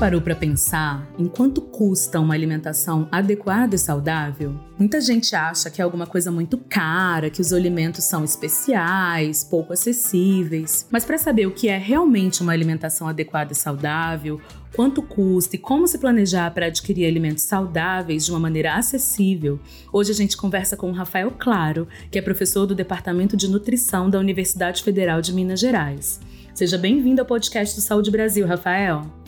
Parou para pensar em quanto custa uma alimentação adequada e saudável? Muita gente acha que é alguma coisa muito cara, que os alimentos são especiais, pouco acessíveis. Mas para saber o que é realmente uma alimentação adequada e saudável, quanto custa e como se planejar para adquirir alimentos saudáveis de uma maneira acessível, hoje a gente conversa com o Rafael Claro, que é professor do Departamento de Nutrição da Universidade Federal de Minas Gerais. Seja bem-vindo ao podcast do Saúde Brasil, Rafael.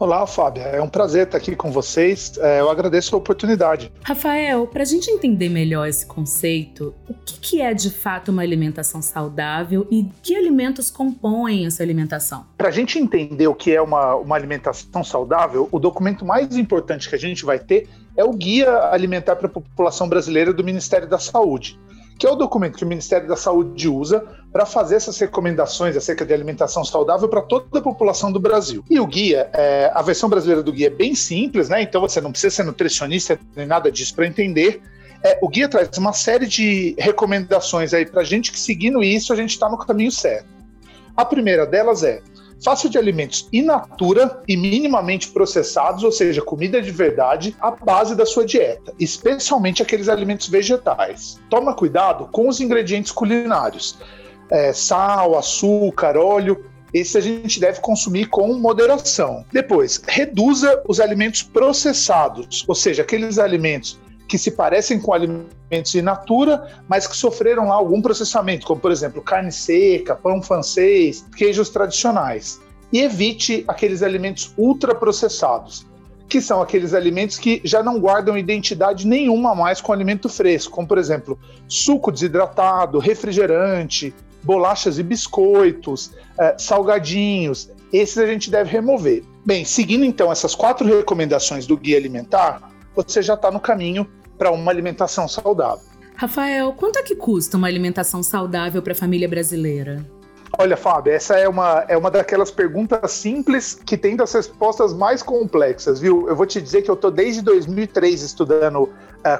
Olá, Fábia. É um prazer estar aqui com vocês. É, eu agradeço a oportunidade. Rafael, para a gente entender melhor esse conceito, o que, que é de fato uma alimentação saudável e que alimentos compõem essa alimentação? Para a gente entender o que é uma, uma alimentação saudável, o documento mais importante que a gente vai ter é o Guia Alimentar para a População Brasileira do Ministério da Saúde que é o documento que o Ministério da Saúde usa para fazer essas recomendações acerca de alimentação saudável para toda a população do Brasil. E o guia, é, a versão brasileira do guia é bem simples, né? Então você não precisa ser nutricionista nem nada disso para entender. É, o guia traz uma série de recomendações aí para a gente que seguindo isso a gente está no caminho certo. A primeira delas é Faça de alimentos in natura e minimamente processados, ou seja, comida de verdade, a base da sua dieta, especialmente aqueles alimentos vegetais. Toma cuidado com os ingredientes culinários. É, sal, açúcar, óleo, esse a gente deve consumir com moderação. Depois, reduza os alimentos processados, ou seja, aqueles alimentos que se parecem com alimentos in natura, mas que sofreram lá algum processamento, como por exemplo carne seca, pão francês, queijos tradicionais. E evite aqueles alimentos ultraprocessados, que são aqueles alimentos que já não guardam identidade nenhuma mais com alimento fresco, como por exemplo suco desidratado, refrigerante, bolachas e biscoitos, eh, salgadinhos. Esses a gente deve remover. Bem, seguindo então essas quatro recomendações do guia alimentar, você já está no caminho para uma alimentação saudável. Rafael, quanto é que custa uma alimentação saudável para a família brasileira? Olha, Fábio, essa é uma, é uma daquelas perguntas simples que tem das respostas mais complexas, viu? Eu vou te dizer que eu estou desde 2003 estudando uh,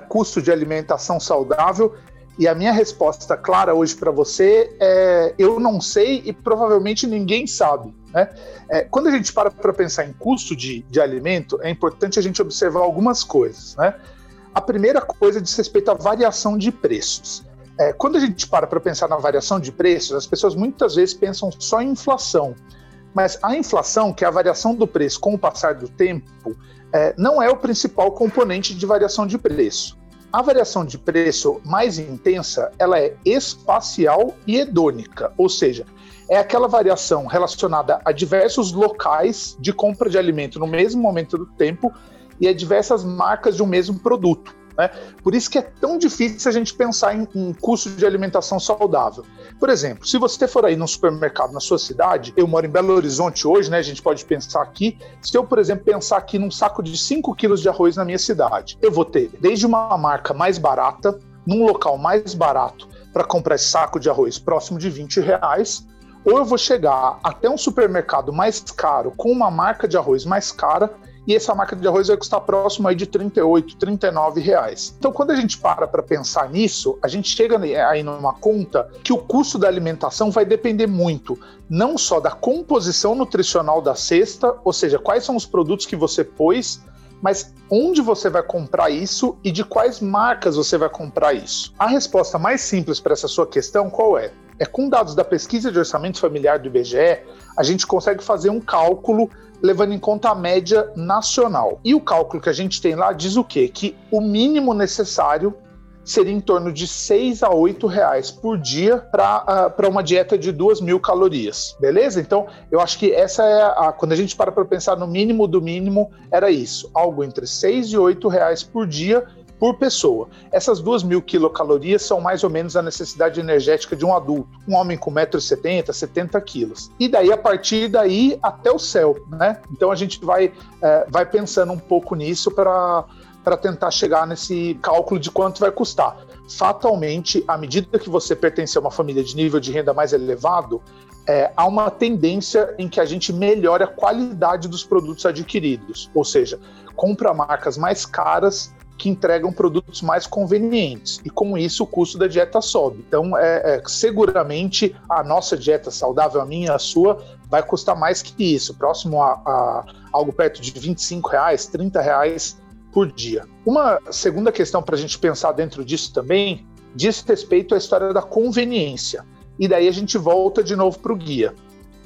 custo de alimentação saudável e a minha resposta clara hoje para você é: eu não sei e provavelmente ninguém sabe. Né? É, quando a gente para para pensar em custo de, de alimento, é importante a gente observar algumas coisas. Né? A primeira coisa diz respeito à variação de preços. É, quando a gente para para pensar na variação de preços, as pessoas muitas vezes pensam só em inflação. Mas a inflação, que é a variação do preço com o passar do tempo, é, não é o principal componente de variação de preço. A variação de preço mais intensa, ela é espacial e hedônica, ou seja, é aquela variação relacionada a diversos locais de compra de alimento no mesmo momento do tempo e a diversas marcas de um mesmo produto. Né? Por isso que é tão difícil a gente pensar em, em custo de alimentação saudável. Por exemplo, se você for aí num supermercado na sua cidade, eu moro em Belo Horizonte hoje, né? A gente pode pensar aqui. Se eu, por exemplo, pensar aqui num saco de 5 quilos de arroz na minha cidade, eu vou ter desde uma marca mais barata, num local mais barato, para comprar esse saco de arroz próximo de 20 reais, ou eu vou chegar até um supermercado mais caro com uma marca de arroz mais cara e essa marca de arroz vai custar próximo aí de 38, 39 reais. Então, quando a gente para para pensar nisso, a gente chega aí numa conta que o custo da alimentação vai depender muito, não só da composição nutricional da cesta, ou seja, quais são os produtos que você pôs, mas onde você vai comprar isso e de quais marcas você vai comprar isso? A resposta mais simples para essa sua questão qual é? É com dados da pesquisa de orçamento familiar do IBGE, a gente consegue fazer um cálculo levando em conta a média nacional. E o cálculo que a gente tem lá diz o quê? Que o mínimo necessário seria em torno de 6 a 8 reais por dia para uh, uma dieta de 2 mil calorias, beleza? Então, eu acho que essa é a. Quando a gente para para pensar no mínimo do mínimo, era isso: algo entre 6 e 8 reais por dia por pessoa. Essas 2 mil quilocalorias são mais ou menos a necessidade energética de um adulto, um homem com 1,70m, 70 quilos. E daí, a partir daí, até o céu, né? Então a gente vai, é, vai pensando um pouco nisso para para tentar chegar nesse cálculo de quanto vai custar. fatalmente, à medida que você pertence a uma família de nível de renda mais elevado, é, há uma tendência em que a gente melhore a qualidade dos produtos adquiridos, ou seja, compra marcas mais caras que entregam produtos mais convenientes e com isso o custo da dieta sobe. Então, é, é, seguramente a nossa dieta saudável, a minha, a sua, vai custar mais que isso, próximo a, a algo perto de 25 reais, 30 reais por dia. Uma segunda questão para a gente pensar dentro disso também diz respeito à história da conveniência. E daí a gente volta de novo para o guia.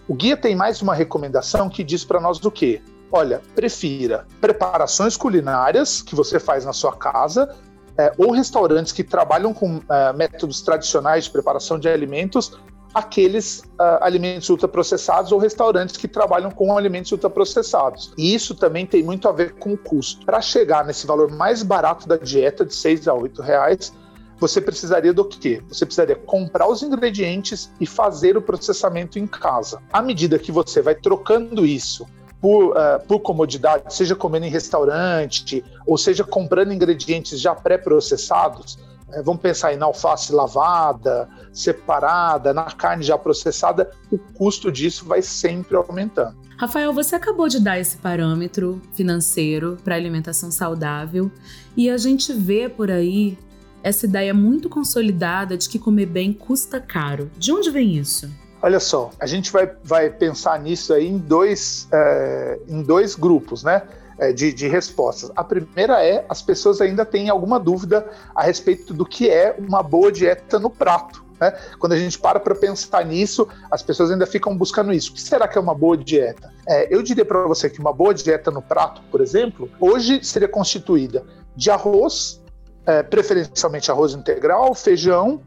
O guia tem mais uma recomendação que diz para nós o quê? Olha, prefira preparações culinárias que você faz na sua casa é, ou restaurantes que trabalham com é, métodos tradicionais de preparação de alimentos, aqueles uh, alimentos ultraprocessados ou restaurantes que trabalham com alimentos ultraprocessados. E isso também tem muito a ver com o custo. Para chegar nesse valor mais barato da dieta, de 6 a 8 reais, você precisaria do quê? Você precisaria comprar os ingredientes e fazer o processamento em casa. À medida que você vai trocando isso por, uh, por comodidade, seja comendo em restaurante, ou seja comprando ingredientes já pré-processados, uh, vamos pensar em alface lavada, separada, na carne já processada, o custo disso vai sempre aumentando. Rafael, você acabou de dar esse parâmetro financeiro para alimentação saudável e a gente vê por aí essa ideia muito consolidada de que comer bem custa caro. De onde vem isso? Olha só, a gente vai, vai pensar nisso aí em dois, é, em dois grupos, né? É, de, de, respostas. A primeira é as pessoas ainda têm alguma dúvida a respeito do que é uma boa dieta no prato. Né? Quando a gente para para pensar nisso, as pessoas ainda ficam buscando isso. O que será que é uma boa dieta? É, eu diria para você que uma boa dieta no prato, por exemplo, hoje seria constituída de arroz, é, preferencialmente arroz integral, feijão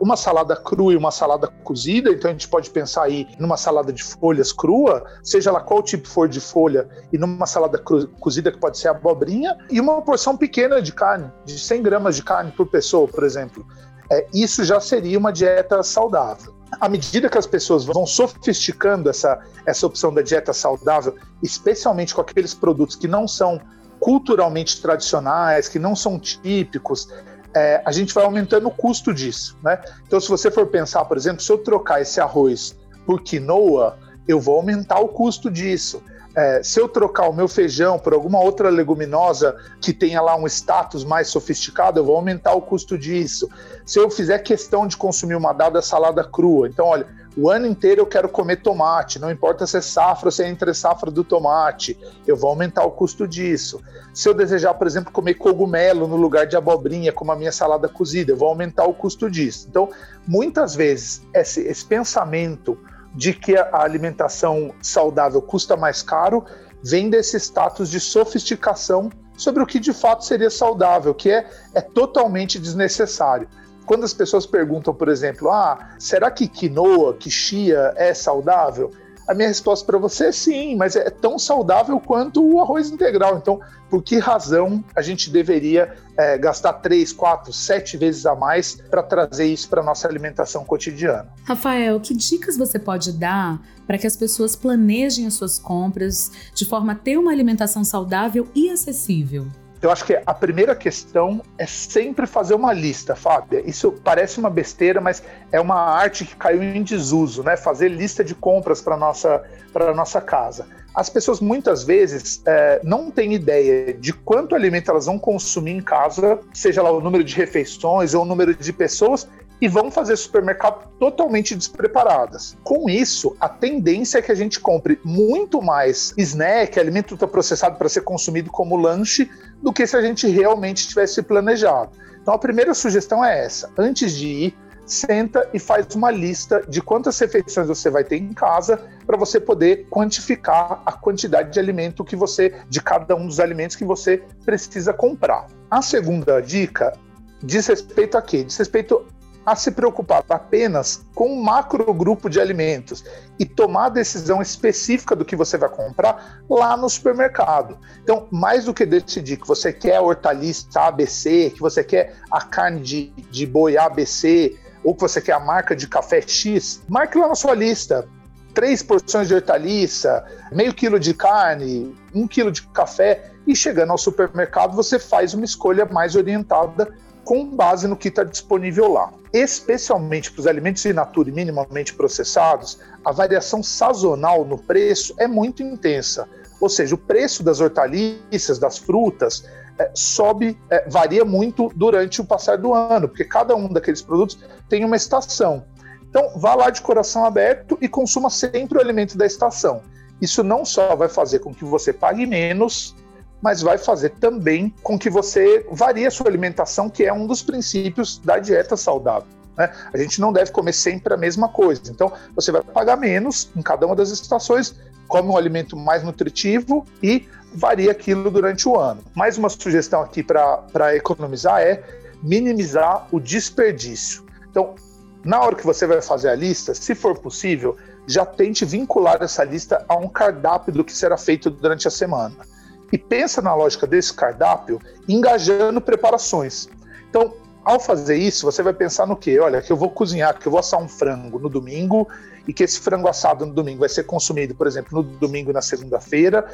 uma salada crua e uma salada cozida, então a gente pode pensar aí numa salada de folhas crua, seja lá qual tipo for de folha, e numa salada cozida que pode ser abobrinha, e uma porção pequena de carne, de 100 gramas de carne por pessoa, por exemplo. É, isso já seria uma dieta saudável. À medida que as pessoas vão sofisticando essa, essa opção da dieta saudável, especialmente com aqueles produtos que não são culturalmente tradicionais, que não são típicos, é, a gente vai aumentando o custo disso, né? Então, se você for pensar, por exemplo, se eu trocar esse arroz por quinoa, eu vou aumentar o custo disso. É, se eu trocar o meu feijão por alguma outra leguminosa que tenha lá um status mais sofisticado, eu vou aumentar o custo disso. Se eu fizer questão de consumir uma dada salada crua, então, olha, o ano inteiro eu quero comer tomate, não importa se é safra ou se é entre safra do tomate, eu vou aumentar o custo disso. Se eu desejar, por exemplo, comer cogumelo no lugar de abobrinha, como a minha salada cozida, eu vou aumentar o custo disso. Então, muitas vezes, esse, esse pensamento de que a alimentação saudável custa mais caro vem desse status de sofisticação sobre o que de fato seria saudável, que é, é totalmente desnecessário quando as pessoas perguntam, por exemplo, ah, será que quinoa, que chia é saudável? A minha resposta para você é sim, mas é tão saudável quanto o arroz integral. Então, por que razão a gente deveria é, gastar três, quatro, sete vezes a mais para trazer isso para nossa alimentação cotidiana? Rafael, que dicas você pode dar para que as pessoas planejem as suas compras de forma a ter uma alimentação saudável e acessível? Eu acho que a primeira questão é sempre fazer uma lista, Fábio. Isso parece uma besteira, mas é uma arte que caiu em desuso, né? Fazer lista de compras para nossa para nossa casa. As pessoas muitas vezes é, não têm ideia de quanto alimento elas vão consumir em casa, seja lá o número de refeições ou o número de pessoas, e vão fazer supermercado totalmente despreparadas. Com isso, a tendência é que a gente compre muito mais snack, alimento ultraprocessado para ser consumido como lanche, do que se a gente realmente tivesse planejado. Então, a primeira sugestão é essa: antes de ir, senta e faz uma lista de quantas refeições você vai ter em casa para você poder quantificar a quantidade de alimento que você, de cada um dos alimentos que você precisa comprar. A segunda dica diz respeito a quê? Diz respeito a se preocupar apenas com um macro grupo de alimentos e tomar a decisão específica do que você vai comprar lá no supermercado. Então, mais do que decidir que você quer a hortaliça ABC, que você quer a carne de, de boi ABC, ou que você quer a marca de café X, marque lá na sua lista três porções de hortaliça, meio quilo de carne, um quilo de café, e chegando ao supermercado você faz uma escolha mais orientada com base no que está disponível lá. Especialmente para os alimentos in natura e minimamente processados, a variação sazonal no preço é muito intensa. Ou seja, o preço das hortaliças, das frutas, é, sobe, é, varia muito durante o passar do ano, porque cada um daqueles produtos tem uma estação. Então, vá lá de coração aberto e consuma sempre o alimento da estação. Isso não só vai fazer com que você pague menos, mas vai fazer também com que você varie a sua alimentação, que é um dos princípios da dieta saudável. Né? A gente não deve comer sempre a mesma coisa. Então, você vai pagar menos em cada uma das estações, come um alimento mais nutritivo e varia aquilo durante o ano. Mais uma sugestão aqui para economizar é minimizar o desperdício. Então, na hora que você vai fazer a lista, se for possível, já tente vincular essa lista a um cardápio do que será feito durante a semana e pensa na lógica desse cardápio engajando preparações. Então, ao fazer isso, você vai pensar no quê? Olha, que eu vou cozinhar, que eu vou assar um frango no domingo e que esse frango assado no domingo vai ser consumido, por exemplo, no domingo e na segunda-feira,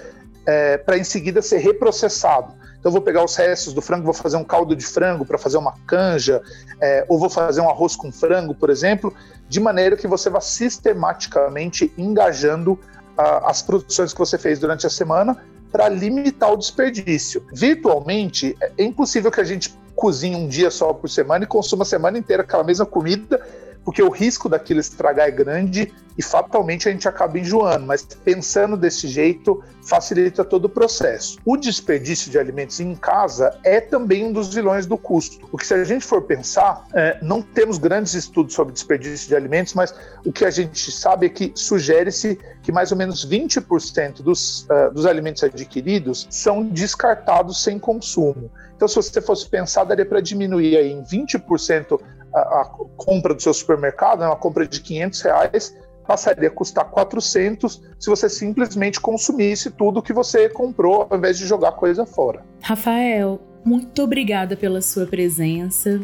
é, para em seguida ser reprocessado. Então, eu vou pegar os restos do frango, vou fazer um caldo de frango para fazer uma canja, é, ou vou fazer um arroz com frango, por exemplo, de maneira que você vá sistematicamente engajando a, as produções que você fez durante a semana para limitar o desperdício. Virtualmente, é impossível que a gente cozinhe um dia só por semana e consuma a semana inteira aquela mesma comida porque o risco daquilo estragar é grande e fatalmente a gente acaba enjoando, mas pensando desse jeito facilita todo o processo. O desperdício de alimentos em casa é também um dos vilões do custo, porque se a gente for pensar, é, não temos grandes estudos sobre desperdício de alimentos, mas o que a gente sabe é que sugere-se que mais ou menos 20% dos, uh, dos alimentos adquiridos são descartados sem consumo. Então, se você fosse pensar, daria para diminuir aí em 20% a, a, compra do seu supermercado, né, uma compra de 500 reais, passaria a custar 400 se você simplesmente consumisse tudo que você comprou, ao invés de jogar coisa fora. Rafael, muito obrigada pela sua presença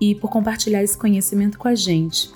e por compartilhar esse conhecimento com a gente.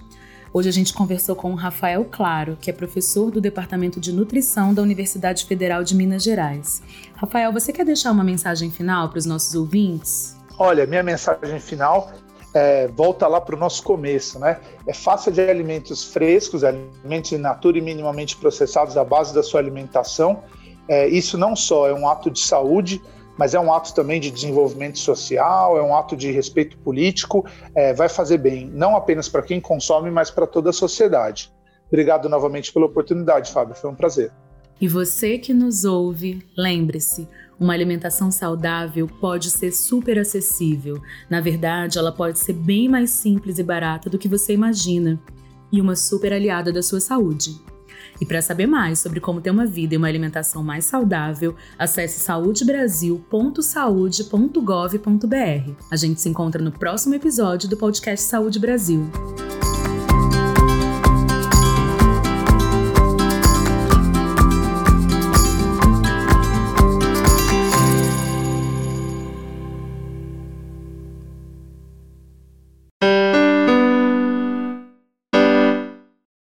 Hoje a gente conversou com o Rafael Claro, que é professor do Departamento de Nutrição da Universidade Federal de Minas Gerais. Rafael, você quer deixar uma mensagem final para os nossos ouvintes? Olha, minha mensagem final é, volta lá para o nosso começo, né? É fácil de alimentos frescos, alimentos in natura e minimamente processados à base da sua alimentação. É, isso não só é um ato de saúde, mas é um ato também de desenvolvimento social, é um ato de respeito político, é, vai fazer bem, não apenas para quem consome, mas para toda a sociedade. Obrigado novamente pela oportunidade, Fábio, foi um prazer. E você que nos ouve, lembre-se, uma alimentação saudável pode ser super acessível. Na verdade, ela pode ser bem mais simples e barata do que você imagina. E uma super aliada da sua saúde. E para saber mais sobre como ter uma vida e uma alimentação mais saudável, acesse saudebrasil.saude.gov.br. A gente se encontra no próximo episódio do podcast Saúde Brasil.